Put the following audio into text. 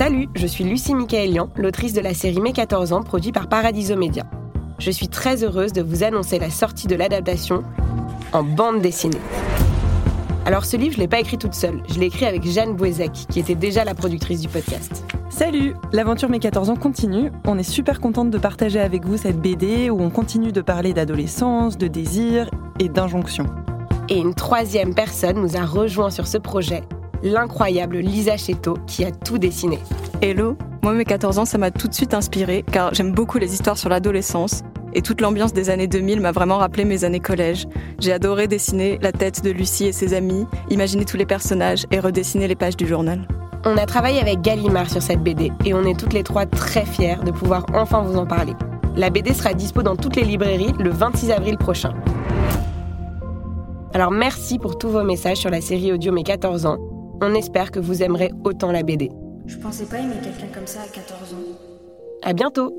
Salut, je suis Lucie Michaelian, l'autrice de la série Mes 14 ans produite par Paradiso Media. Je suis très heureuse de vous annoncer la sortie de l'adaptation en bande dessinée. Alors ce livre, je ne l'ai pas écrit toute seule, je l'ai écrit avec Jeanne Bouézek, qui était déjà la productrice du podcast. Salut L'aventure Mes 14 ans continue. On est super contente de partager avec vous cette BD où on continue de parler d'adolescence, de désir et d'injonction. Et une troisième personne nous a rejoint sur ce projet, l'incroyable Lisa Cheto, qui a tout dessiné. Hello Moi, mes 14 ans, ça m'a tout de suite inspirée, car j'aime beaucoup les histoires sur l'adolescence. Et toute l'ambiance des années 2000 m'a vraiment rappelé mes années collège. J'ai adoré dessiner la tête de Lucie et ses amis, imaginer tous les personnages et redessiner les pages du journal. On a travaillé avec Gallimard sur cette BD et on est toutes les trois très fiers de pouvoir enfin vous en parler. La BD sera dispo dans toutes les librairies le 26 avril prochain. Alors merci pour tous vos messages sur la série audio Mes 14 ans. On espère que vous aimerez autant la BD. Je pensais pas aimer quelqu'un comme ça à 14 ans. À bientôt